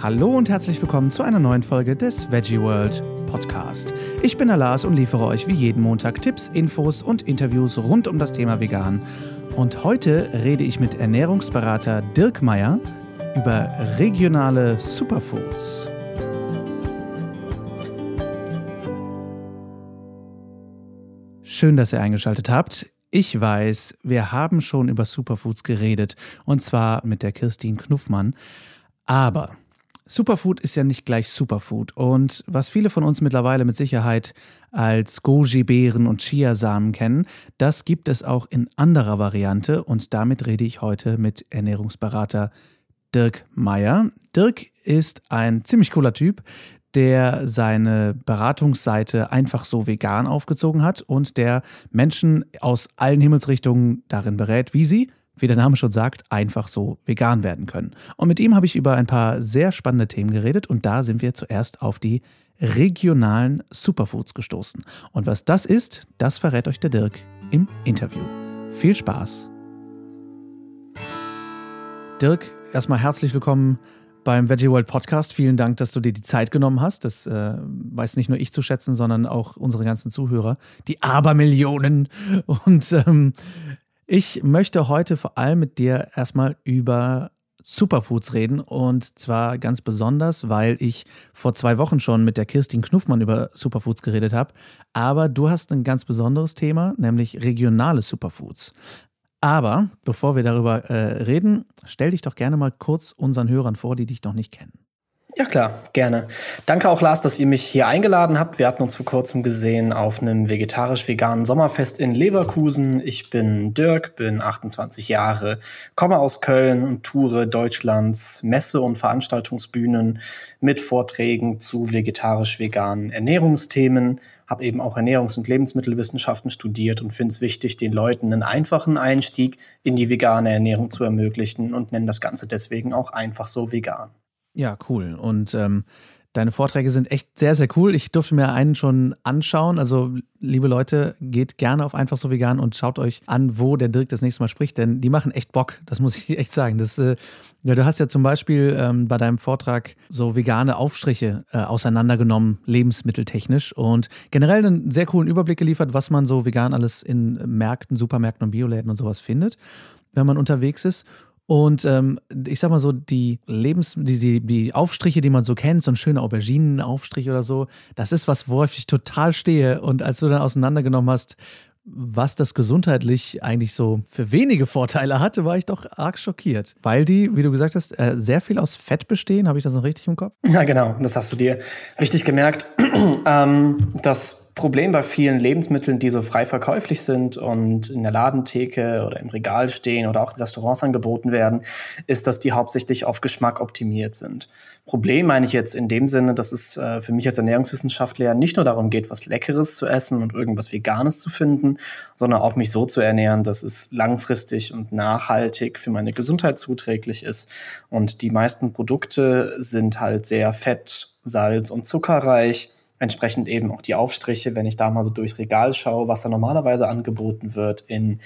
Hallo und herzlich willkommen zu einer neuen Folge des Veggie World Podcast. Ich bin Alas und liefere euch wie jeden Montag Tipps, Infos und Interviews rund um das Thema Vegan. Und heute rede ich mit Ernährungsberater Dirk Meyer über regionale Superfoods. Schön, dass ihr eingeschaltet habt. Ich weiß, wir haben schon über Superfoods geredet und zwar mit der Kirstin Knuffmann. Aber Superfood ist ja nicht gleich Superfood. Und was viele von uns mittlerweile mit Sicherheit als Goji-Beeren und Chiasamen kennen, das gibt es auch in anderer Variante. Und damit rede ich heute mit Ernährungsberater Dirk Meyer. Dirk ist ein ziemlich cooler Typ, der seine Beratungsseite einfach so vegan aufgezogen hat und der Menschen aus allen Himmelsrichtungen darin berät, wie sie wie der Name schon sagt, einfach so vegan werden können. Und mit ihm habe ich über ein paar sehr spannende Themen geredet und da sind wir zuerst auf die regionalen Superfoods gestoßen. Und was das ist, das verrät euch der Dirk im Interview. Viel Spaß! Dirk, erstmal herzlich willkommen beim Veggie World Podcast. Vielen Dank, dass du dir die Zeit genommen hast. Das äh, weiß nicht nur ich zu schätzen, sondern auch unsere ganzen Zuhörer, die Abermillionen. Und ähm, ich möchte heute vor allem mit dir erstmal über Superfoods reden und zwar ganz besonders, weil ich vor zwei Wochen schon mit der Kirstin Knuffmann über Superfoods geredet habe. Aber du hast ein ganz besonderes Thema, nämlich regionale Superfoods. Aber bevor wir darüber äh, reden, stell dich doch gerne mal kurz unseren Hörern vor, die dich noch nicht kennen. Ja klar, gerne. Danke auch Lars, dass ihr mich hier eingeladen habt. Wir hatten uns vor kurzem gesehen auf einem vegetarisch-veganen Sommerfest in Leverkusen. Ich bin Dirk, bin 28 Jahre, komme aus Köln und toure Deutschlands Messe- und Veranstaltungsbühnen mit Vorträgen zu vegetarisch-veganen Ernährungsthemen. Habe eben auch Ernährungs- und Lebensmittelwissenschaften studiert und finde es wichtig, den Leuten einen einfachen Einstieg in die vegane Ernährung zu ermöglichen und nenne das Ganze deswegen auch einfach so vegan. Ja, cool. Und ähm, deine Vorträge sind echt sehr, sehr cool. Ich durfte mir einen schon anschauen. Also, liebe Leute, geht gerne auf Einfach so vegan und schaut euch an, wo der Dirk das nächste Mal spricht, denn die machen echt Bock. Das muss ich echt sagen. Das, äh, ja, du hast ja zum Beispiel ähm, bei deinem Vortrag so vegane Aufstriche äh, auseinandergenommen, lebensmitteltechnisch und generell einen sehr coolen Überblick geliefert, was man so vegan alles in Märkten, Supermärkten und Bioläden und sowas findet, wenn man unterwegs ist. Und ähm, ich sag mal so, die Lebens-, die, die, die Aufstriche, die man so kennt, so ein schöner Auberginenaufstrich oder so, das ist was, worauf ich total stehe. Und als du dann auseinandergenommen hast, was das gesundheitlich eigentlich so für wenige Vorteile hatte, war ich doch arg schockiert. Weil die, wie du gesagt hast, äh, sehr viel aus Fett bestehen. Habe ich das noch richtig im Kopf? Ja, genau. Das hast du dir richtig gemerkt. ähm, das Problem bei vielen Lebensmitteln, die so frei verkäuflich sind und in der Ladentheke oder im Regal stehen oder auch in Restaurants angeboten werden, ist, dass die hauptsächlich auf Geschmack optimiert sind. Problem meine ich jetzt in dem Sinne, dass es äh, für mich als Ernährungswissenschaftler nicht nur darum geht, was Leckeres zu essen und irgendwas Veganes zu finden, sondern auch mich so zu ernähren, dass es langfristig und nachhaltig für meine Gesundheit zuträglich ist. Und die meisten Produkte sind halt sehr fett, salz und zuckerreich entsprechend eben auch die Aufstriche, wenn ich da mal so durchs Regal schaue, was da normalerweise angeboten wird in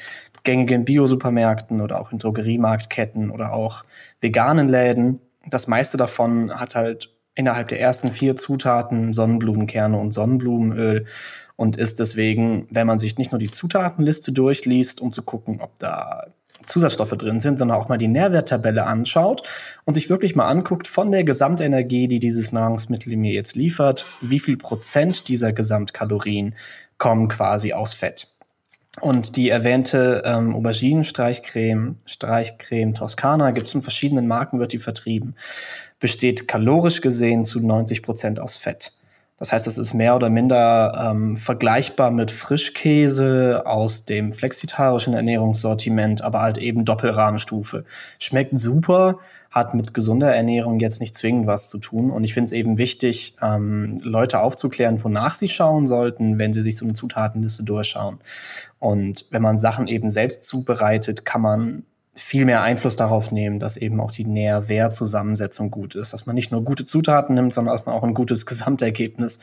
gängigen Biosupermärkten oder auch in Drogeriemarktketten oder auch veganen Läden. Das meiste davon hat halt innerhalb der ersten vier Zutaten Sonnenblumenkerne und Sonnenblumenöl und ist deswegen, wenn man sich nicht nur die Zutatenliste durchliest, um zu gucken, ob da Zusatzstoffe drin sind, sondern auch mal die Nährwerttabelle anschaut und sich wirklich mal anguckt von der Gesamtenergie, die dieses Nahrungsmittel mir jetzt liefert, wie viel Prozent dieser Gesamtkalorien kommen quasi aus Fett. Und die erwähnte ähm, Auberginen-Streichcreme, Streichcreme Toskana, gibt es in verschiedenen Marken, wird die vertrieben, besteht kalorisch gesehen zu 90 Prozent aus Fett. Das heißt, es ist mehr oder minder ähm, vergleichbar mit Frischkäse aus dem flexitarischen Ernährungssortiment, aber halt eben Doppelrahmenstufe. Schmeckt super, hat mit gesunder Ernährung jetzt nicht zwingend was zu tun. Und ich finde es eben wichtig, ähm, Leute aufzuklären, wonach sie schauen sollten, wenn sie sich so eine Zutatenliste durchschauen. Und wenn man Sachen eben selbst zubereitet, kann man viel mehr Einfluss darauf nehmen, dass eben auch die Nährwertzusammensetzung gut ist, dass man nicht nur gute Zutaten nimmt, sondern dass man auch ein gutes Gesamtergebnis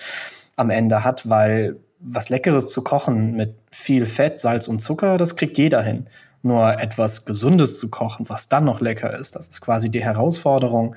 am Ende hat, weil was Leckeres zu kochen mit viel Fett, Salz und Zucker, das kriegt jeder hin. Nur etwas Gesundes zu kochen, was dann noch lecker ist, das ist quasi die Herausforderung.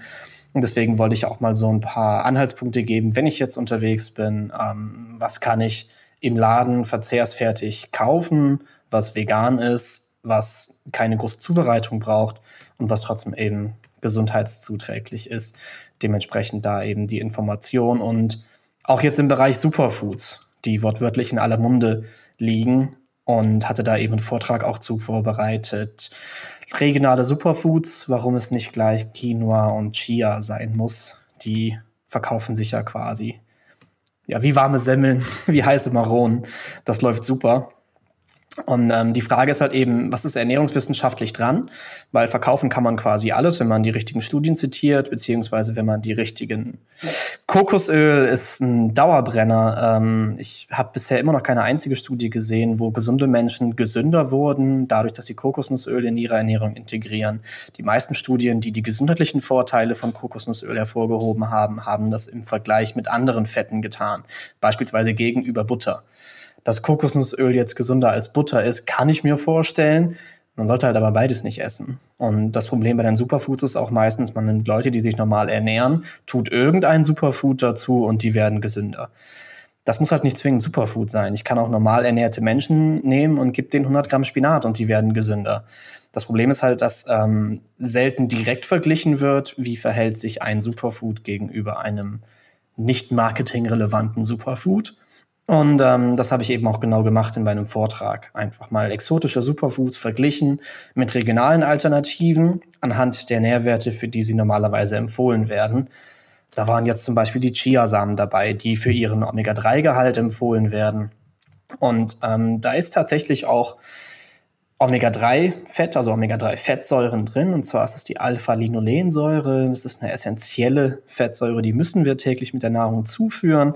Und deswegen wollte ich auch mal so ein paar Anhaltspunkte geben, wenn ich jetzt unterwegs bin, ähm, was kann ich im Laden verzehrsfertig kaufen, was vegan ist, was keine große Zubereitung braucht und was trotzdem eben gesundheitszuträglich ist. Dementsprechend da eben die Information und auch jetzt im Bereich Superfoods, die wortwörtlich in aller Munde liegen und hatte da eben einen Vortrag auch zu vorbereitet. Regionale Superfoods, warum es nicht gleich Quinoa und Chia sein muss. Die verkaufen sich ja quasi ja, wie warme Semmeln, wie heiße Maronen. Das läuft super. Und ähm, die Frage ist halt eben, was ist ernährungswissenschaftlich dran? Weil verkaufen kann man quasi alles, wenn man die richtigen Studien zitiert, beziehungsweise wenn man die richtigen. Kokosöl ist ein Dauerbrenner. Ähm, ich habe bisher immer noch keine einzige Studie gesehen, wo gesunde Menschen gesünder wurden, dadurch, dass sie Kokosnussöl in ihre Ernährung integrieren. Die meisten Studien, die die gesundheitlichen Vorteile von Kokosnussöl hervorgehoben haben, haben das im Vergleich mit anderen Fetten getan, beispielsweise gegenüber Butter dass Kokosnussöl jetzt gesünder als Butter ist, kann ich mir vorstellen. Man sollte halt aber beides nicht essen. Und das Problem bei den Superfoods ist auch meistens, man nimmt Leute, die sich normal ernähren, tut irgendein Superfood dazu und die werden gesünder. Das muss halt nicht zwingend Superfood sein. Ich kann auch normal ernährte Menschen nehmen und gebe denen 100 Gramm Spinat und die werden gesünder. Das Problem ist halt, dass ähm, selten direkt verglichen wird, wie verhält sich ein Superfood gegenüber einem nicht marketingrelevanten Superfood. Und ähm, das habe ich eben auch genau gemacht in meinem Vortrag. Einfach mal exotische Superfoods verglichen mit regionalen Alternativen anhand der Nährwerte, für die sie normalerweise empfohlen werden. Da waren jetzt zum Beispiel die Chiasamen dabei, die für ihren Omega-3-Gehalt empfohlen werden. Und ähm, da ist tatsächlich auch Omega-3-Fett, also Omega-3-Fettsäuren drin. Und zwar ist es die Alpha-Linolensäure. Das ist eine essentielle Fettsäure, die müssen wir täglich mit der Nahrung zuführen.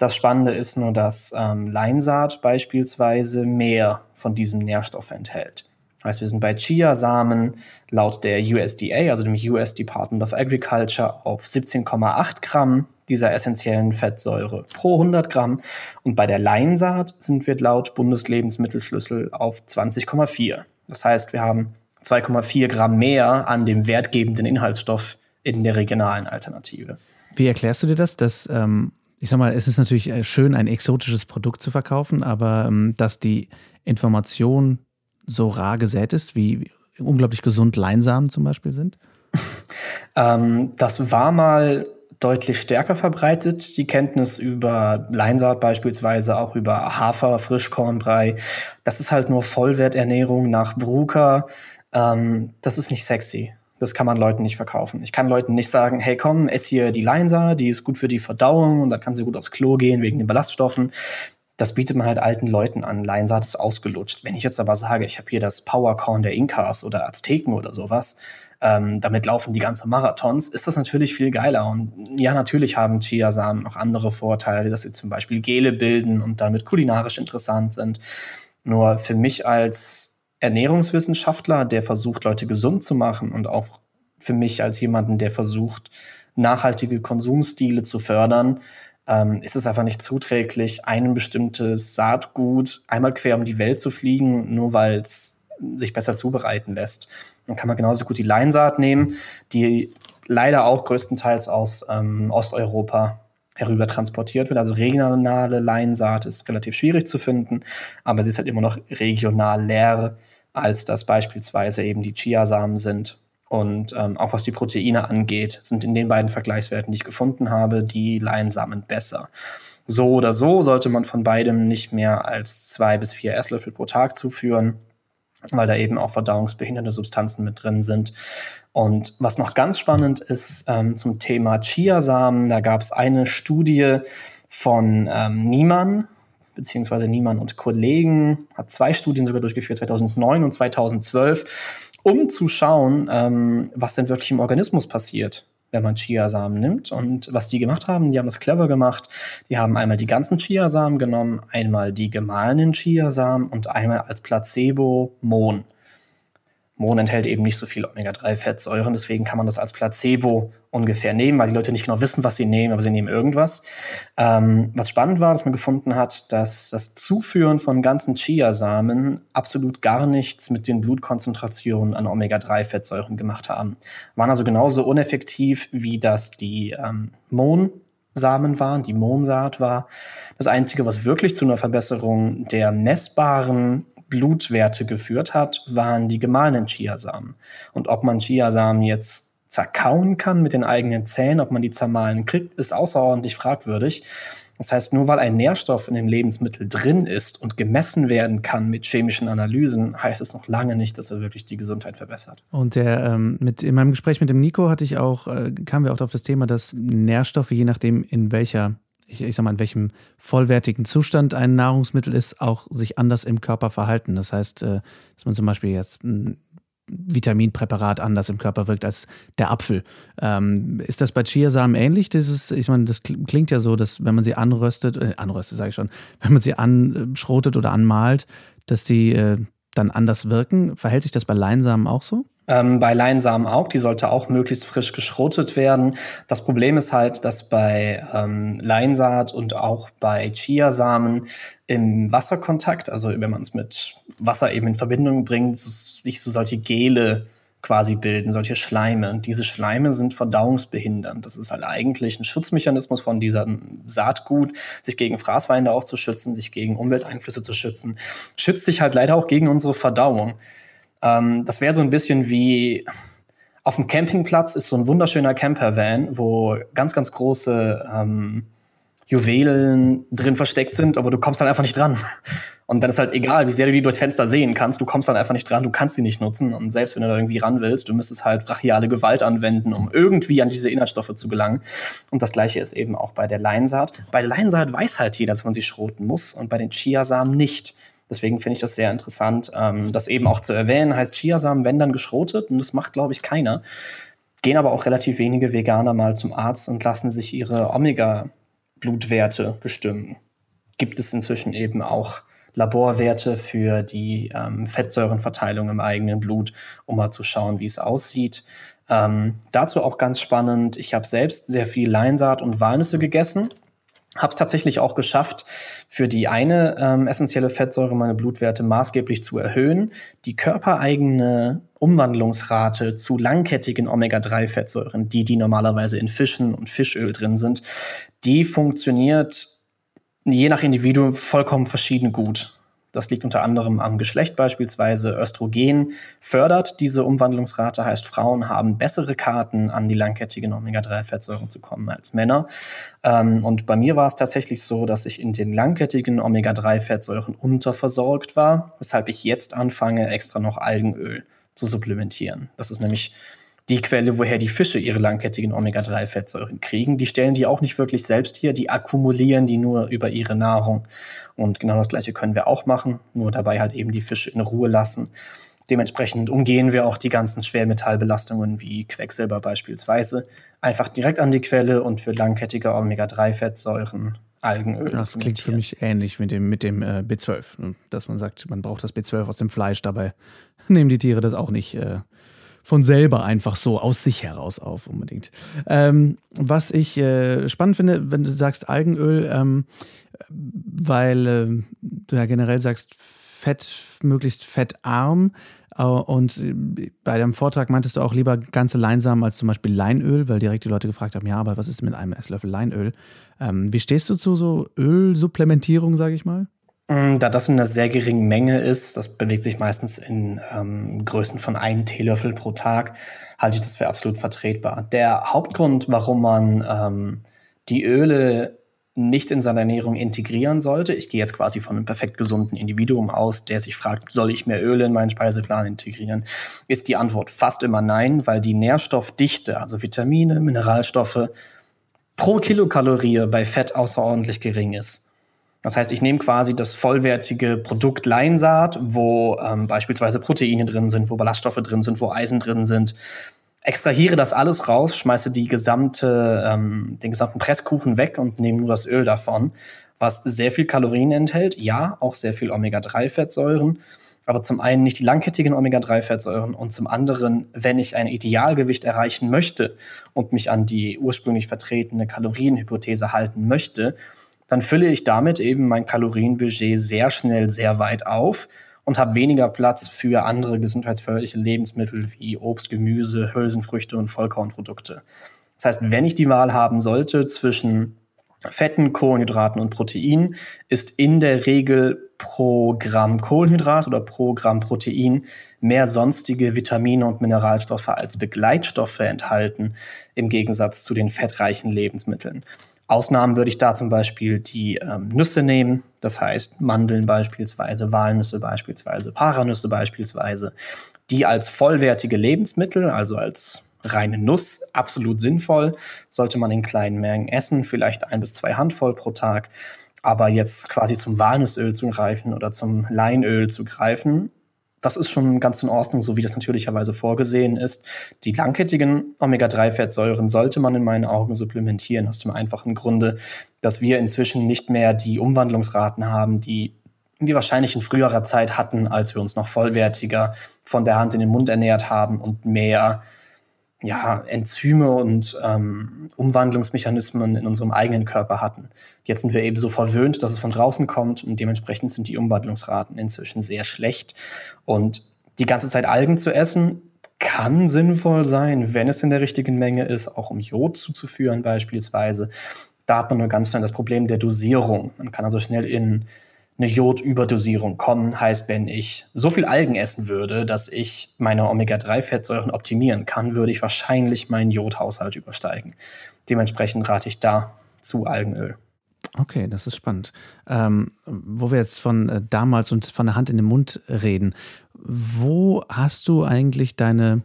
Das Spannende ist nur, dass ähm, Leinsaat beispielsweise mehr von diesem Nährstoff enthält. Heißt, wir sind bei Chiasamen laut der USDA, also dem US Department of Agriculture, auf 17,8 Gramm dieser essentiellen Fettsäure pro 100 Gramm. Und bei der Leinsaat sind wir laut Bundeslebensmittelschlüssel auf 20,4. Das heißt, wir haben 2,4 Gramm mehr an dem wertgebenden Inhaltsstoff in der regionalen Alternative. Wie erklärst du dir das, dass ähm, ich sag mal, es ist natürlich äh, schön, ein exotisches Produkt zu verkaufen, aber ähm, dass die Information so rar gesät ist, wie unglaublich gesund Leinsamen zum Beispiel sind? ähm, das war mal deutlich stärker verbreitet, die Kenntnis über Leinsaat beispielsweise, auch über Hafer, Frischkornbrei. Das ist halt nur Vollwerternährung nach Bruker. Ähm, das ist nicht sexy. Das kann man Leuten nicht verkaufen. Ich kann Leuten nicht sagen, hey komm, ess hier die Leinsa, die ist gut für die Verdauung und dann kann sie gut aufs Klo gehen wegen den Ballaststoffen. Das bietet man halt alten Leuten an. Leinsaat ist ausgelutscht. Wenn ich jetzt aber sage, ich habe hier das Powercorn der Inkas oder Azteken oder sowas, ähm, damit laufen die ganzen Marathons, ist das natürlich viel geiler. Und ja, natürlich haben Chiasamen noch andere Vorteile, dass sie zum Beispiel Gele bilden und damit kulinarisch interessant sind. Nur für mich als Ernährungswissenschaftler, der versucht, Leute gesund zu machen und auch für mich als jemanden, der versucht, nachhaltige Konsumstile zu fördern, ähm, ist es einfach nicht zuträglich, ein bestimmtes Saatgut einmal quer um die Welt zu fliegen, nur weil es sich besser zubereiten lässt. Dann kann man genauso gut die Leinsaat nehmen, die leider auch größtenteils aus ähm, Osteuropa herüber transportiert wird. Also regionale Leinsaat ist relativ schwierig zu finden, aber sie ist halt immer noch regional leer, als das beispielsweise eben die Chiasamen sind. Und ähm, auch was die Proteine angeht, sind in den beiden Vergleichswerten, die ich gefunden habe, die Leinsamen besser. So oder so sollte man von beidem nicht mehr als zwei bis vier Esslöffel pro Tag zuführen weil da eben auch verdauungsbehindernde Substanzen mit drin sind. Und was noch ganz spannend ist ähm, zum Thema Chiasamen, da gab es eine Studie von ähm, Niemann, beziehungsweise Niemann und Kollegen, hat zwei Studien sogar durchgeführt, 2009 und 2012, um zu schauen, ähm, was denn wirklich im Organismus passiert wenn man Chiasamen nimmt. Und was die gemacht haben, die haben das clever gemacht. Die haben einmal die ganzen Chiasamen genommen, einmal die gemahlenen Chiasamen und einmal als Placebo Mohn. Mohn enthält eben nicht so viel Omega-3-Fettsäuren, deswegen kann man das als Placebo ungefähr nehmen, weil die Leute nicht genau wissen, was sie nehmen, aber sie nehmen irgendwas. Ähm, was spannend war, dass man gefunden hat, dass das Zuführen von ganzen Chiasamen absolut gar nichts mit den Blutkonzentrationen an Omega-3-Fettsäuren gemacht haben. Waren also genauso uneffektiv, wie das die ähm, Mohnsamen waren, die Mohnsaat war. Das Einzige, was wirklich zu einer Verbesserung der messbaren Blutwerte geführt hat, waren die gemahlenen Chiasamen. Und ob man Chiasamen jetzt zerkauen kann mit den eigenen Zähnen, ob man die zermahlen kriegt, ist außerordentlich fragwürdig. Das heißt, nur weil ein Nährstoff in dem Lebensmittel drin ist und gemessen werden kann mit chemischen Analysen, heißt es noch lange nicht, dass er wirklich die Gesundheit verbessert. Und der, ähm, mit, in meinem Gespräch mit dem Nico hatte ich auch, äh, kamen wir auch auf das Thema, dass Nährstoffe, je nachdem, in welcher ich, ich sag mal, in welchem vollwertigen Zustand ein Nahrungsmittel ist, auch sich anders im Körper verhalten. Das heißt, äh, dass man zum Beispiel jetzt ein Vitaminpräparat anders im Körper wirkt als der Apfel. Ähm, ist das bei Chiasamen ähnlich? Dieses, ich meine, das klingt ja so, dass wenn man sie anröstet, äh, anröstet sage ich schon, wenn man sie anschrotet oder anmalt, dass sie äh, dann anders wirken. Verhält sich das bei Leinsamen auch so? Ähm, bei Leinsamen auch, die sollte auch möglichst frisch geschrotet werden. Das Problem ist halt, dass bei ähm, Leinsaat und auch bei Chiasamen im Wasserkontakt, also wenn man es mit Wasser eben in Verbindung bringt, sich so solche Gele quasi bilden, solche Schleime. Und diese Schleime sind verdauungsbehindernd. Das ist halt eigentlich ein Schutzmechanismus von diesem Saatgut, sich gegen Fraßfeinde auch zu schützen, sich gegen Umwelteinflüsse zu schützen. Schützt sich halt leider auch gegen unsere Verdauung. Ähm, das wäre so ein bisschen wie auf dem Campingplatz ist so ein wunderschöner Campervan, wo ganz, ganz große ähm, Juwelen drin versteckt sind, aber du kommst dann einfach nicht dran. Und dann ist halt egal, wie sehr du die durchs Fenster sehen kannst, du kommst dann einfach nicht dran, du kannst sie nicht nutzen. Und selbst wenn du da irgendwie ran willst, du müsstest halt brachiale Gewalt anwenden, um irgendwie an diese Inhaltsstoffe zu gelangen. Und das gleiche ist eben auch bei der Leinsaat. Bei der Leinsaat weiß halt jeder, dass man sie schroten muss und bei den Chiasamen nicht. Deswegen finde ich das sehr interessant, ähm, das eben auch zu erwähnen. Heißt Chiasamen, wenn dann geschrotet, und das macht, glaube ich, keiner. Gehen aber auch relativ wenige Veganer mal zum Arzt und lassen sich ihre Omega-Blutwerte bestimmen. Gibt es inzwischen eben auch Laborwerte für die ähm, Fettsäurenverteilung im eigenen Blut, um mal zu schauen, wie es aussieht. Ähm, dazu auch ganz spannend, ich habe selbst sehr viel Leinsaat und Walnüsse gegessen habe es tatsächlich auch geschafft, für die eine ähm, essentielle Fettsäure meine Blutwerte maßgeblich zu erhöhen. Die körpereigene Umwandlungsrate zu langkettigen Omega-3-Fettsäuren, die die normalerweise in Fischen und Fischöl drin sind, die funktioniert je nach Individuum vollkommen verschieden gut. Das liegt unter anderem am Geschlecht beispielsweise. Östrogen fördert diese Umwandlungsrate, heißt Frauen haben bessere Karten, an die langkettigen Omega-3-Fettsäuren zu kommen als Männer. Ähm, und bei mir war es tatsächlich so, dass ich in den langkettigen Omega-3-Fettsäuren unterversorgt war, weshalb ich jetzt anfange, extra noch Algenöl zu supplementieren. Das ist nämlich die Quelle, woher die Fische ihre langkettigen Omega-3-Fettsäuren kriegen. Die stellen die auch nicht wirklich selbst her, die akkumulieren die nur über ihre Nahrung. Und genau das Gleiche können wir auch machen, nur dabei halt eben die Fische in Ruhe lassen. Dementsprechend umgehen wir auch die ganzen Schwermetallbelastungen wie Quecksilber beispielsweise einfach direkt an die Quelle und für langkettige Omega-3-Fettsäuren Algenöl. Das klingt für mich ähnlich mit dem, mit dem äh, B12, dass man sagt, man braucht das B12 aus dem Fleisch, dabei nehmen die Tiere das auch nicht äh, von selber einfach so aus sich heraus auf, unbedingt. Ähm, was ich äh, spannend finde, wenn du sagst Algenöl, ähm, weil äh, du ja generell sagst, Fett, möglichst fettarm. Äh, und äh, bei deinem Vortrag meintest du auch lieber ganze Leinsamen als zum Beispiel Leinöl, weil direkt die Leute gefragt haben, ja, aber was ist mit einem Esslöffel Leinöl? Ähm, wie stehst du zu so Ölsupplementierung, sage ich mal? Mm, da das in einer sehr geringen Menge ist, das bewegt sich meistens in ähm, Größen von einem Teelöffel pro Tag, halte ich das für absolut vertretbar. Der Hauptgrund, warum man ähm, die Öle nicht in seiner Ernährung integrieren sollte, ich gehe jetzt quasi von einem perfekt gesunden Individuum aus, der sich fragt, soll ich mehr Öle in meinen Speiseplan integrieren, ist die Antwort fast immer nein, weil die Nährstoffdichte, also Vitamine, Mineralstoffe, pro Kilokalorie bei Fett außerordentlich gering ist. Das heißt, ich nehme quasi das vollwertige Produkt Leinsaat, wo ähm, beispielsweise Proteine drin sind, wo Ballaststoffe drin sind, wo Eisen drin sind, extrahiere das alles raus, schmeiße die gesamte, ähm, den gesamten Presskuchen weg und nehme nur das Öl davon, was sehr viel Kalorien enthält, ja, auch sehr viel Omega-3-Fettsäuren, aber zum einen nicht die langkettigen Omega-3-Fettsäuren und zum anderen, wenn ich ein Idealgewicht erreichen möchte und mich an die ursprünglich vertretene Kalorienhypothese halten möchte, dann fülle ich damit eben mein Kalorienbudget sehr schnell sehr weit auf und habe weniger Platz für andere gesundheitsförderliche Lebensmittel wie Obst, Gemüse, Hülsenfrüchte und Vollkornprodukte. Das heißt, wenn ich die Wahl haben sollte zwischen Fetten, Kohlenhydraten und Protein, ist in der Regel pro Gramm Kohlenhydrat oder pro Gramm Protein mehr sonstige Vitamine und Mineralstoffe als Begleitstoffe enthalten, im Gegensatz zu den fettreichen Lebensmitteln. Ausnahmen würde ich da zum Beispiel die ähm, Nüsse nehmen, das heißt Mandeln beispielsweise, Walnüsse beispielsweise, Paranüsse beispielsweise, die als vollwertige Lebensmittel, also als reine Nuss, absolut sinnvoll, sollte man in kleinen Mengen essen, vielleicht ein bis zwei Handvoll pro Tag. Aber jetzt quasi zum Walnussöl zu greifen oder zum Leinöl zu greifen, das ist schon ganz in Ordnung, so wie das natürlicherweise vorgesehen ist. Die langkettigen Omega-3-Fettsäuren sollte man in meinen Augen supplementieren, aus dem einfachen Grunde, dass wir inzwischen nicht mehr die Umwandlungsraten haben, die wir wahrscheinlich in früherer Zeit hatten, als wir uns noch vollwertiger von der Hand in den Mund ernährt haben und mehr ja, Enzyme und ähm, Umwandlungsmechanismen in unserem eigenen Körper hatten. Jetzt sind wir eben so verwöhnt, dass es von draußen kommt und dementsprechend sind die Umwandlungsraten inzwischen sehr schlecht. Und die ganze Zeit Algen zu essen kann sinnvoll sein, wenn es in der richtigen Menge ist, auch um Jod zuzuführen beispielsweise. Da hat man nur ganz schnell das Problem der Dosierung. Man kann also schnell in eine Jodüberdosierung kommen. Heißt, wenn ich so viel Algen essen würde, dass ich meine Omega-3-Fettsäuren optimieren kann, würde ich wahrscheinlich meinen Jodhaushalt übersteigen. Dementsprechend rate ich da zu Algenöl. Okay, das ist spannend. Ähm, wo wir jetzt von äh, damals und von der Hand in den Mund reden, wo hast du eigentlich deine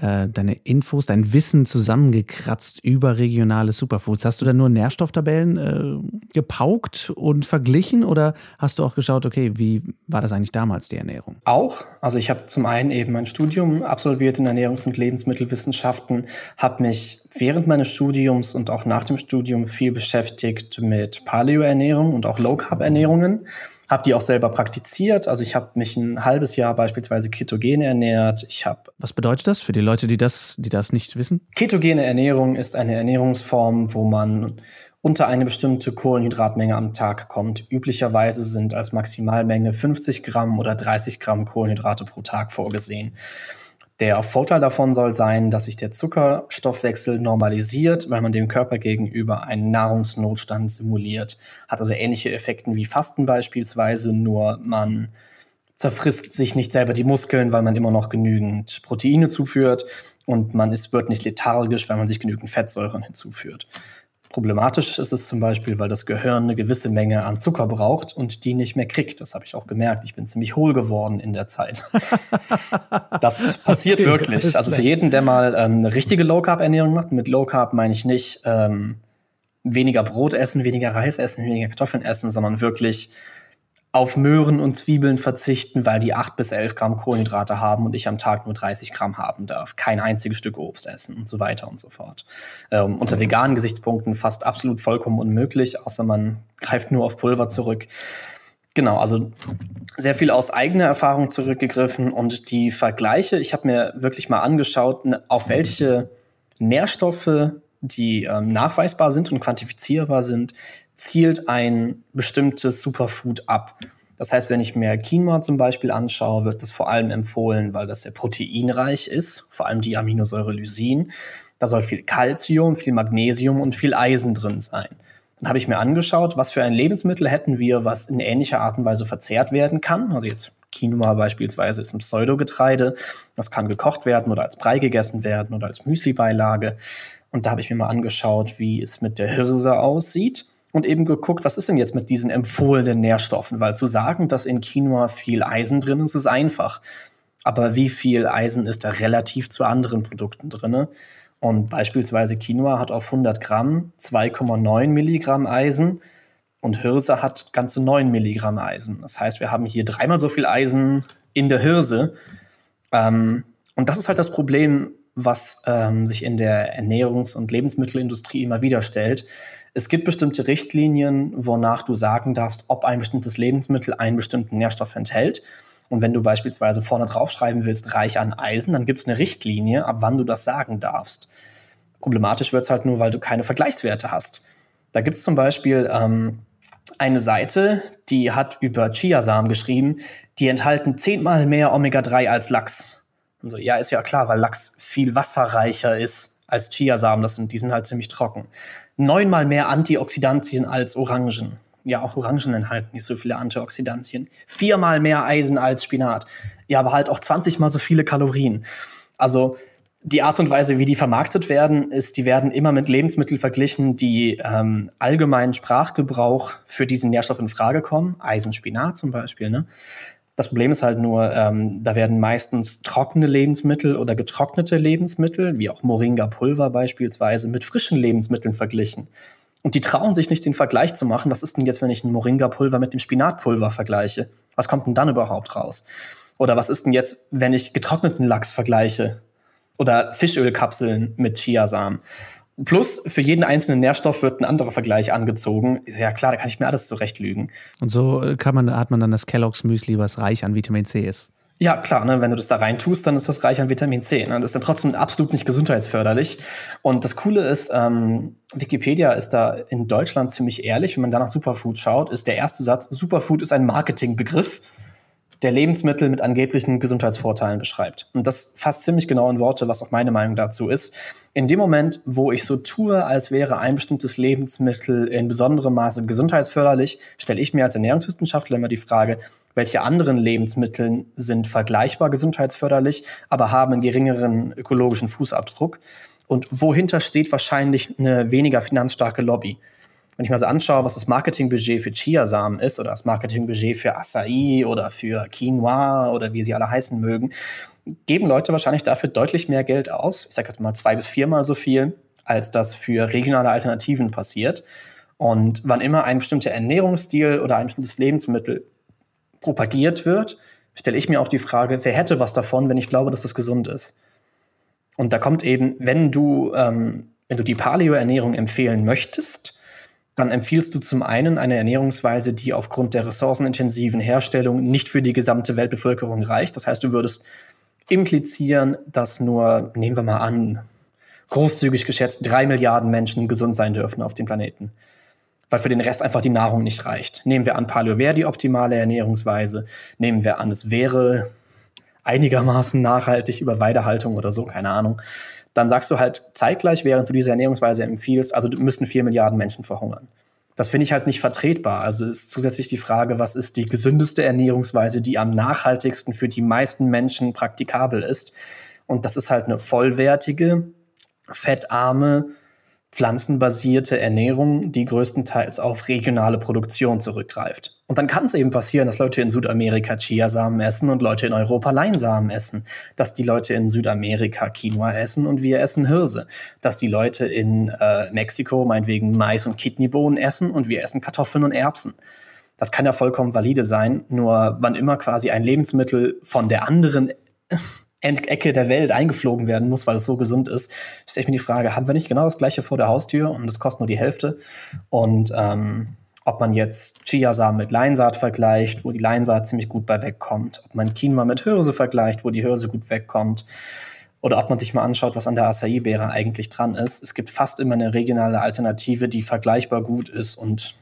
äh, deine Infos, dein Wissen zusammengekratzt über regionale Superfoods. Hast du da nur Nährstofftabellen äh, gepaukt und verglichen oder hast du auch geschaut, okay, wie war das eigentlich damals, die Ernährung? Auch. Also ich habe zum einen eben mein Studium absolviert in Ernährungs- und Lebensmittelwissenschaften, habe mich während meines Studiums und auch nach dem Studium viel beschäftigt mit Paleo-Ernährung und auch Low-Carb-Ernährungen habe die auch selber praktiziert. Also ich habe mich ein halbes Jahr beispielsweise ketogen ernährt. Ich habe Was bedeutet das für die Leute, die das, die das nicht wissen? Ketogene Ernährung ist eine Ernährungsform, wo man unter eine bestimmte Kohlenhydratmenge am Tag kommt. Üblicherweise sind als Maximalmenge 50 Gramm oder 30 Gramm Kohlenhydrate pro Tag vorgesehen. Der Vorteil davon soll sein, dass sich der Zuckerstoffwechsel normalisiert, weil man dem Körper gegenüber einen Nahrungsnotstand simuliert. Hat also ähnliche Effekte wie Fasten beispielsweise, nur man zerfrisst sich nicht selber die Muskeln, weil man immer noch genügend Proteine zuführt und man ist, wird nicht lethargisch, weil man sich genügend Fettsäuren hinzuführt. Problematisch ist es zum Beispiel, weil das Gehirn eine gewisse Menge an Zucker braucht und die nicht mehr kriegt. Das habe ich auch gemerkt. Ich bin ziemlich hohl geworden in der Zeit. das passiert okay, wirklich. Also für jeden, der mal ähm, eine richtige Low Carb Ernährung macht, mit Low Carb meine ich nicht ähm, weniger Brot essen, weniger Reis essen, weniger Kartoffeln essen, sondern wirklich auf Möhren und Zwiebeln verzichten, weil die 8 bis 11 Gramm Kohlenhydrate haben und ich am Tag nur 30 Gramm haben darf. Kein einziges Stück Obst essen und so weiter und so fort. Ähm, unter veganen Gesichtspunkten fast absolut vollkommen unmöglich, außer man greift nur auf Pulver zurück. Genau, also sehr viel aus eigener Erfahrung zurückgegriffen und die Vergleiche, ich habe mir wirklich mal angeschaut, auf welche Nährstoffe die ähm, nachweisbar sind und quantifizierbar sind, zielt ein bestimmtes Superfood ab. Das heißt, wenn ich mir Quinoa zum Beispiel anschaue, wird das vor allem empfohlen, weil das sehr proteinreich ist, vor allem die Aminosäure Lysin. Da soll viel Calcium, viel Magnesium und viel Eisen drin sein. Dann habe ich mir angeschaut, was für ein Lebensmittel hätten wir, was in ähnlicher Art und Weise verzehrt werden kann. Also jetzt Quinoa beispielsweise ist ein Pseudogetreide. Das kann gekocht werden oder als Brei gegessen werden oder als Müslibeilage. Und da habe ich mir mal angeschaut, wie es mit der Hirse aussieht und eben geguckt, was ist denn jetzt mit diesen empfohlenen Nährstoffen? Weil zu sagen, dass in Quinoa viel Eisen drin ist, ist einfach. Aber wie viel Eisen ist da relativ zu anderen Produkten drin? Und beispielsweise Quinoa hat auf 100 Gramm 2,9 Milligramm Eisen und Hirse hat ganze 9 Milligramm Eisen. Das heißt, wir haben hier dreimal so viel Eisen in der Hirse. Ähm, und das ist halt das Problem, was ähm, sich in der Ernährungs- und Lebensmittelindustrie immer wieder stellt. Es gibt bestimmte Richtlinien, wonach du sagen darfst, ob ein bestimmtes Lebensmittel einen bestimmten Nährstoff enthält. Und wenn du beispielsweise vorne draufschreiben willst, reich an Eisen, dann gibt es eine Richtlinie, ab wann du das sagen darfst. Problematisch wird es halt nur, weil du keine Vergleichswerte hast. Da gibt es zum Beispiel ähm, eine Seite, die hat über Chiasamen geschrieben, die enthalten zehnmal mehr Omega-3 als Lachs. Also, ja, ist ja klar, weil Lachs viel wasserreicher ist als Chiasamen. Das sind, die sind halt ziemlich trocken. Neunmal mehr Antioxidantien als Orangen. Ja, auch Orangen enthalten nicht so viele Antioxidantien. Viermal mehr Eisen als Spinat. Ja, aber halt auch 20 mal so viele Kalorien. Also, die Art und Weise, wie die vermarktet werden, ist, die werden immer mit Lebensmitteln verglichen, die ähm, allgemeinen Sprachgebrauch für diesen Nährstoff in Frage kommen. Eisenspinat zum Beispiel. Ne? Das Problem ist halt nur, ähm, da werden meistens trockene Lebensmittel oder getrocknete Lebensmittel, wie auch Moringa-Pulver beispielsweise, mit frischen Lebensmitteln verglichen. Und die trauen sich nicht, den Vergleich zu machen. Was ist denn jetzt, wenn ich ein Moringa-Pulver mit dem Spinatpulver vergleiche? Was kommt denn dann überhaupt raus? Oder was ist denn jetzt, wenn ich getrockneten Lachs vergleiche? oder Fischölkapseln mit Chiasamen. Plus für jeden einzelnen Nährstoff wird ein anderer Vergleich angezogen. Ja klar, da kann ich mir alles zurechtlügen. Und so äh, kann man, hat man dann das Kellogg's Müsli, was reich an Vitamin C ist. Ja, klar, ne, wenn du das da rein tust, dann ist das reich an Vitamin C. Ne? Das ist dann trotzdem absolut nicht gesundheitsförderlich. Und das Coole ist, ähm, Wikipedia ist da in Deutschland ziemlich ehrlich. Wenn man da nach Superfood schaut, ist der erste Satz, Superfood ist ein Marketingbegriff der Lebensmittel mit angeblichen Gesundheitsvorteilen beschreibt. Und das fasst ziemlich genau in Worte, was auch meine Meinung dazu ist. In dem Moment, wo ich so tue, als wäre ein bestimmtes Lebensmittel in besonderem Maße gesundheitsförderlich, stelle ich mir als Ernährungswissenschaftler immer die Frage, welche anderen Lebensmittel sind vergleichbar gesundheitsförderlich, aber haben einen geringeren ökologischen Fußabdruck? Und wohinter steht wahrscheinlich eine weniger finanzstarke Lobby? Wenn ich mir so anschaue, was das Marketingbudget für Chiasamen ist oder das Marketingbudget für Acai oder für Quinoa oder wie sie alle heißen mögen, geben Leute wahrscheinlich dafür deutlich mehr Geld aus. Ich sage jetzt mal zwei bis viermal so viel, als das für regionale Alternativen passiert. Und wann immer ein bestimmter Ernährungsstil oder ein bestimmtes Lebensmittel propagiert wird, stelle ich mir auch die Frage, wer hätte was davon, wenn ich glaube, dass das gesund ist? Und da kommt eben, wenn du, ähm, wenn du die Paleo-Ernährung empfehlen möchtest, dann empfiehlst du zum einen eine Ernährungsweise, die aufgrund der ressourcenintensiven Herstellung nicht für die gesamte Weltbevölkerung reicht. Das heißt, du würdest implizieren, dass nur, nehmen wir mal an, großzügig geschätzt, drei Milliarden Menschen gesund sein dürfen auf dem Planeten. Weil für den Rest einfach die Nahrung nicht reicht. Nehmen wir an, Paleo wäre die optimale Ernährungsweise. Nehmen wir an, es wäre einigermaßen nachhaltig über Weidehaltung oder so, keine Ahnung, dann sagst du halt zeitgleich, während du diese Ernährungsweise empfiehlst, also müssten vier Milliarden Menschen verhungern. Das finde ich halt nicht vertretbar. Also ist zusätzlich die Frage, was ist die gesündeste Ernährungsweise, die am nachhaltigsten für die meisten Menschen praktikabel ist. Und das ist halt eine vollwertige, fettarme, pflanzenbasierte Ernährung, die größtenteils auf regionale Produktion zurückgreift. Und dann kann es eben passieren, dass Leute in Südamerika Chiasamen essen und Leute in Europa Leinsamen essen, dass die Leute in Südamerika Quinoa essen und wir essen Hirse, dass die Leute in äh, Mexiko meinetwegen Mais und Kidneybohnen essen und wir essen Kartoffeln und Erbsen. Das kann ja vollkommen valide sein, nur wann immer quasi ein Lebensmittel von der anderen Ecke der Welt eingeflogen werden muss, weil es so gesund ist, stelle ich mir die Frage, haben wir nicht genau das gleiche vor der Haustür und es kostet nur die Hälfte? Und ähm, ob man jetzt Chiasamen mit Leinsaat vergleicht, wo die Leinsaat ziemlich gut bei wegkommt, ob man Quinoa mit Hirse vergleicht, wo die Hirse gut wegkommt, oder ob man sich mal anschaut, was an der Acai-Beere eigentlich dran ist. Es gibt fast immer eine regionale Alternative, die vergleichbar gut ist und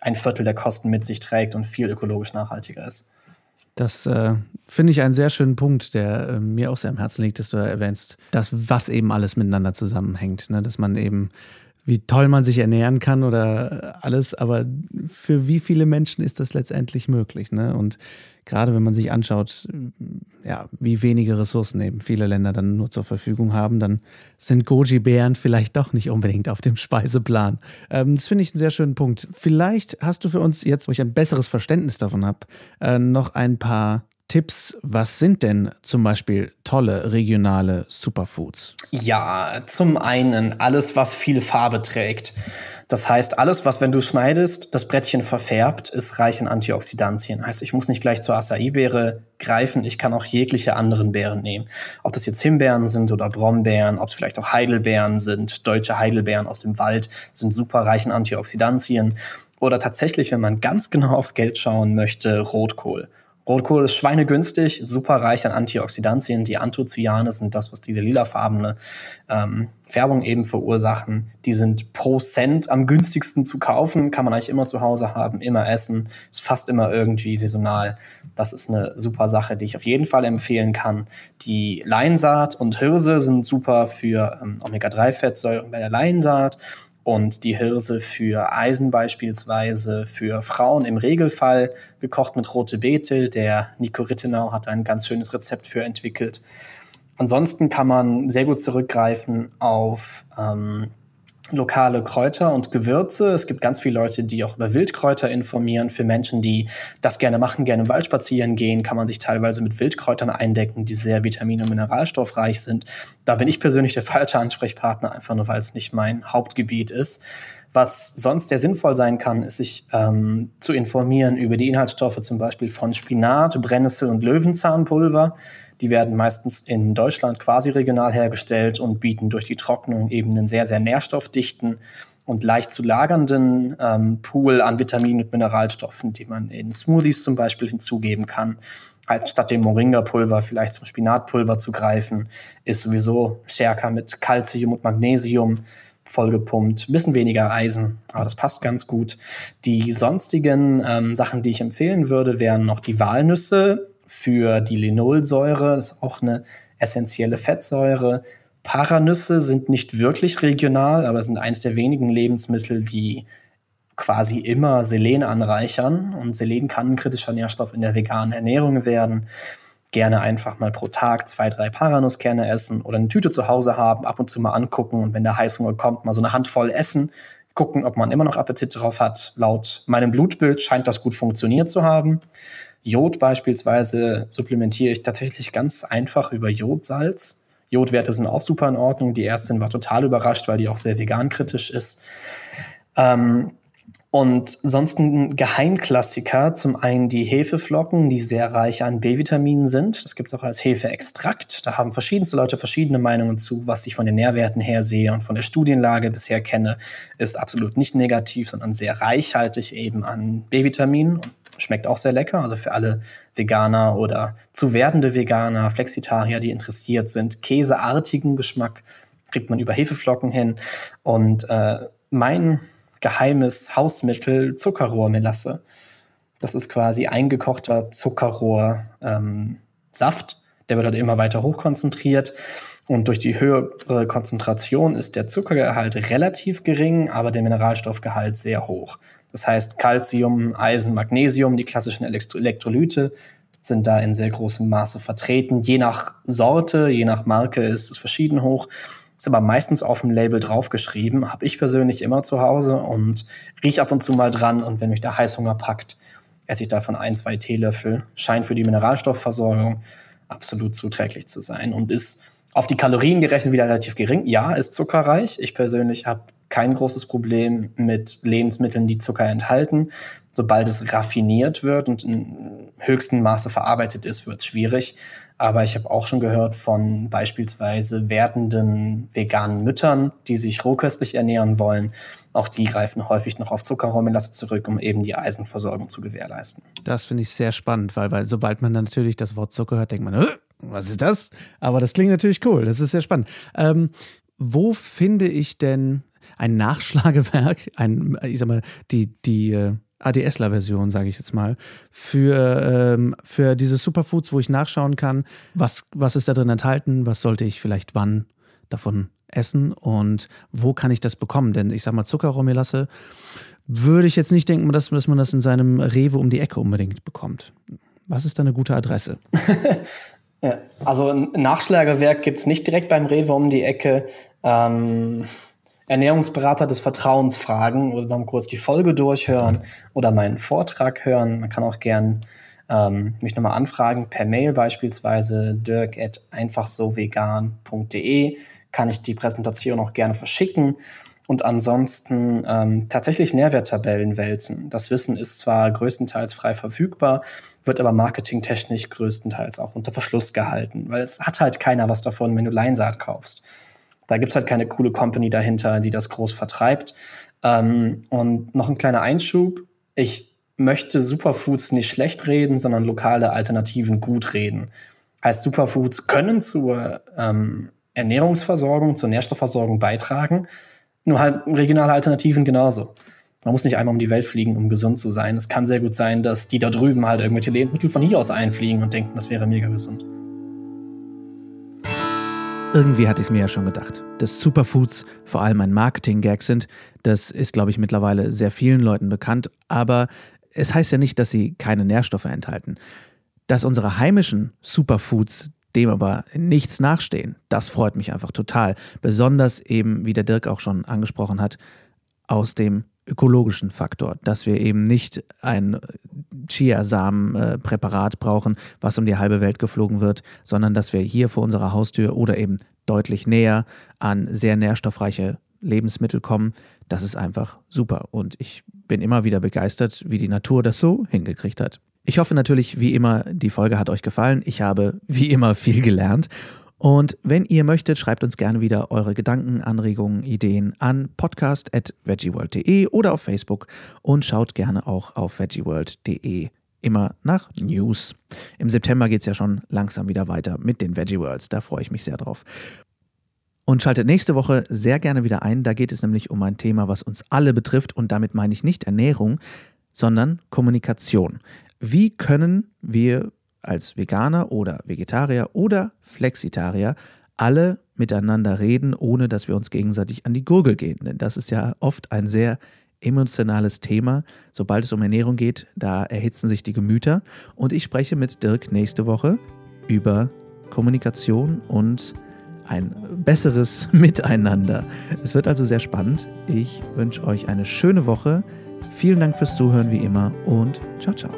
ein Viertel der Kosten mit sich trägt und viel ökologisch nachhaltiger ist. Das äh, finde ich einen sehr schönen Punkt, der äh, mir auch sehr am Herzen liegt, dass du erwähnst, dass was eben alles miteinander zusammenhängt. Ne? Dass man eben wie toll man sich ernähren kann oder alles, aber für wie viele Menschen ist das letztendlich möglich? Ne? Und gerade wenn man sich anschaut, ja, wie wenige Ressourcen eben viele Länder dann nur zur Verfügung haben, dann sind Goji-Beeren vielleicht doch nicht unbedingt auf dem Speiseplan. Ähm, das finde ich einen sehr schönen Punkt. Vielleicht hast du für uns jetzt, wo ich ein besseres Verständnis davon habe, äh, noch ein paar Tipps. Was sind denn zum Beispiel tolle regionale Superfoods? Ja, zum einen alles, was viel Farbe trägt. Das heißt, alles, was, wenn du schneidest, das Brettchen verfärbt, ist reich in Antioxidantien. Heißt, ich muss nicht gleich zur Acai-Beere greifen, ich kann auch jegliche anderen Beeren nehmen. Ob das jetzt Himbeeren sind oder Brombeeren, ob es vielleicht auch Heidelbeeren sind, deutsche Heidelbeeren aus dem Wald, sind super reich in Antioxidantien. Oder tatsächlich, wenn man ganz genau aufs Geld schauen möchte, Rotkohl. Rotkohl ist schweinegünstig, super reich an Antioxidantien. Die Anthocyane sind das, was diese lilafarbene ähm, Färbung eben verursachen. Die sind pro Cent am günstigsten zu kaufen, kann man eigentlich immer zu Hause haben, immer essen, ist fast immer irgendwie saisonal. Das ist eine super Sache, die ich auf jeden Fall empfehlen kann. Die Leinsaat und Hirse sind super für ähm, Omega-3-Fettsäuren bei der Leinsaat und die Hirse für Eisen beispielsweise, für Frauen im Regelfall gekocht mit rote Beete. Der Nico Rittenau hat ein ganz schönes Rezept für entwickelt. Ansonsten kann man sehr gut zurückgreifen auf ähm, lokale Kräuter und Gewürze. Es gibt ganz viele Leute, die auch über Wildkräuter informieren. Für Menschen, die das gerne machen, gerne im Wald spazieren gehen, kann man sich teilweise mit Wildkräutern eindecken, die sehr vitamin- und mineralstoffreich sind. Da bin ich persönlich der falsche Ansprechpartner, einfach nur weil es nicht mein Hauptgebiet ist. Was sonst sehr sinnvoll sein kann, ist sich ähm, zu informieren über die Inhaltsstoffe zum Beispiel von Spinat, Brennnessel und Löwenzahnpulver. Die werden meistens in Deutschland quasi regional hergestellt und bieten durch die Trocknung eben einen sehr, sehr nährstoffdichten und leicht zu lagernden ähm, Pool an Vitaminen und Mineralstoffen, die man in Smoothies zum Beispiel hinzugeben kann. Als statt dem Moringa-Pulver vielleicht zum Spinatpulver zu greifen, ist sowieso stärker mit Calcium und Magnesium vollgepumpt, bisschen weniger Eisen, aber das passt ganz gut. Die sonstigen ähm, Sachen, die ich empfehlen würde, wären noch die Walnüsse für die Linolsäure, das ist auch eine essentielle Fettsäure. Paranüsse sind nicht wirklich regional, aber sind eines der wenigen Lebensmittel, die quasi immer Selen anreichern. Und Selen kann ein kritischer Nährstoff in der veganen Ernährung werden gerne einfach mal pro Tag zwei, drei Paranusskerne essen oder eine Tüte zu Hause haben, ab und zu mal angucken und wenn der Heißhunger kommt, mal so eine Handvoll essen, gucken, ob man immer noch Appetit drauf hat. Laut meinem Blutbild scheint das gut funktioniert zu haben. Jod beispielsweise supplementiere ich tatsächlich ganz einfach über Jodsalz. Jodwerte sind auch super in Ordnung. Die Ärztin war total überrascht, weil die auch sehr vegan-kritisch ist. Ähm, und sonst ein Geheimklassiker, zum einen die Hefeflocken, die sehr reich an B-Vitaminen sind. Das gibt es auch als Hefeextrakt. Da haben verschiedenste Leute verschiedene Meinungen zu. Was ich von den Nährwerten her sehe und von der Studienlage bisher kenne, ist absolut nicht negativ, sondern sehr reichhaltig eben an B-Vitaminen und schmeckt auch sehr lecker. Also für alle Veganer oder zu werdende Veganer, Flexitarier, die interessiert sind, käseartigen Geschmack kriegt man über Hefeflocken hin. Und äh, mein geheimes Hausmittel Zuckerrohrmelasse. Das ist quasi eingekochter Zuckerrohrsaft. Ähm, der wird halt immer weiter hochkonzentriert. Und durch die höhere Konzentration ist der Zuckergehalt relativ gering, aber der Mineralstoffgehalt sehr hoch. Das heißt, Calcium, Eisen, Magnesium, die klassischen Elektrolyte sind da in sehr großem Maße vertreten. Je nach Sorte, je nach Marke ist es verschieden hoch. Ist aber meistens auf dem Label draufgeschrieben. Habe ich persönlich immer zu Hause und rieche ab und zu mal dran. Und wenn mich der Heißhunger packt, esse ich davon ein, zwei Teelöffel. Scheint für die Mineralstoffversorgung absolut zuträglich zu sein und ist auf die Kalorien gerechnet wieder relativ gering. Ja, ist zuckerreich. Ich persönlich habe kein großes Problem mit Lebensmitteln, die Zucker enthalten. Sobald es raffiniert wird und in höchstem Maße verarbeitet ist, wird es schwierig. Aber ich habe auch schon gehört von beispielsweise werdenden veganen Müttern, die sich rohköstlich ernähren wollen. Auch die greifen häufig noch auf Zuckerrohrmelasse zurück, um eben die Eisenversorgung zu gewährleisten. Das finde ich sehr spannend, weil, weil sobald man natürlich das Wort Zucker hört, denkt man, was ist das? Aber das klingt natürlich cool, das ist sehr spannend. Ähm, wo finde ich denn ein Nachschlagewerk, ein, ich sag mal, die, die äh, ADSler-Version, sage ich jetzt mal, für, ähm, für diese Superfoods, wo ich nachschauen kann, was, was ist da drin enthalten, was sollte ich vielleicht wann davon essen und wo kann ich das bekommen? Denn ich sag mal, Zuckerrohrmelasse würde ich jetzt nicht denken, dass, dass man das in seinem Rewe um die Ecke unbedingt bekommt. Was ist da eine gute Adresse? ja, also ein Nachschlagewerk gibt es nicht direkt beim Rewe um die Ecke. Ähm Ernährungsberater des Vertrauens fragen oder noch kurz die Folge durchhören oder meinen Vortrag hören. Man kann auch gern ähm, mich nochmal anfragen, per Mail beispielsweise dirk at einfachsovegan.de kann ich die Präsentation auch gerne verschicken. Und ansonsten ähm, tatsächlich Nährwerttabellen wälzen. Das Wissen ist zwar größtenteils frei verfügbar, wird aber marketingtechnisch größtenteils auch unter Verschluss gehalten, weil es hat halt keiner was davon, wenn du Leinsaat kaufst. Da gibt es halt keine coole Company dahinter, die das groß vertreibt. Ähm, und noch ein kleiner Einschub. Ich möchte Superfoods nicht schlecht reden, sondern lokale Alternativen gut reden. Heißt, Superfoods können zur ähm, Ernährungsversorgung, zur Nährstoffversorgung beitragen, nur halt regionale Alternativen genauso. Man muss nicht einmal um die Welt fliegen, um gesund zu sein. Es kann sehr gut sein, dass die da drüben halt irgendwelche Lebensmittel von hier aus einfliegen und denken, das wäre mega gesund. Irgendwie hatte ich es mir ja schon gedacht. Dass Superfoods vor allem ein Marketing-Gag sind, das ist, glaube ich, mittlerweile sehr vielen Leuten bekannt. Aber es heißt ja nicht, dass sie keine Nährstoffe enthalten. Dass unsere heimischen Superfoods dem aber nichts nachstehen, das freut mich einfach total. Besonders eben, wie der Dirk auch schon angesprochen hat, aus dem ökologischen Faktor, dass wir eben nicht ein Chiasamen-Präparat brauchen, was um die halbe Welt geflogen wird, sondern dass wir hier vor unserer Haustür oder eben deutlich näher an sehr nährstoffreiche Lebensmittel kommen. Das ist einfach super und ich bin immer wieder begeistert, wie die Natur das so hingekriegt hat. Ich hoffe natürlich, wie immer, die Folge hat euch gefallen. Ich habe wie immer viel gelernt und wenn ihr möchtet, schreibt uns gerne wieder eure Gedanken, Anregungen, Ideen an podcast.veggieworld.de oder auf Facebook und schaut gerne auch auf veggieworld.de immer nach News. Im September geht es ja schon langsam wieder weiter mit den Veggie Worlds. Da freue ich mich sehr drauf. Und schaltet nächste Woche sehr gerne wieder ein. Da geht es nämlich um ein Thema, was uns alle betrifft. Und damit meine ich nicht Ernährung, sondern Kommunikation. Wie können wir als Veganer oder Vegetarier oder Flexitarier alle miteinander reden, ohne dass wir uns gegenseitig an die Gurgel gehen. Denn das ist ja oft ein sehr emotionales Thema. Sobald es um Ernährung geht, da erhitzen sich die Gemüter. Und ich spreche mit Dirk nächste Woche über Kommunikation und ein besseres Miteinander. Es wird also sehr spannend. Ich wünsche euch eine schöne Woche. Vielen Dank fürs Zuhören wie immer und ciao, ciao.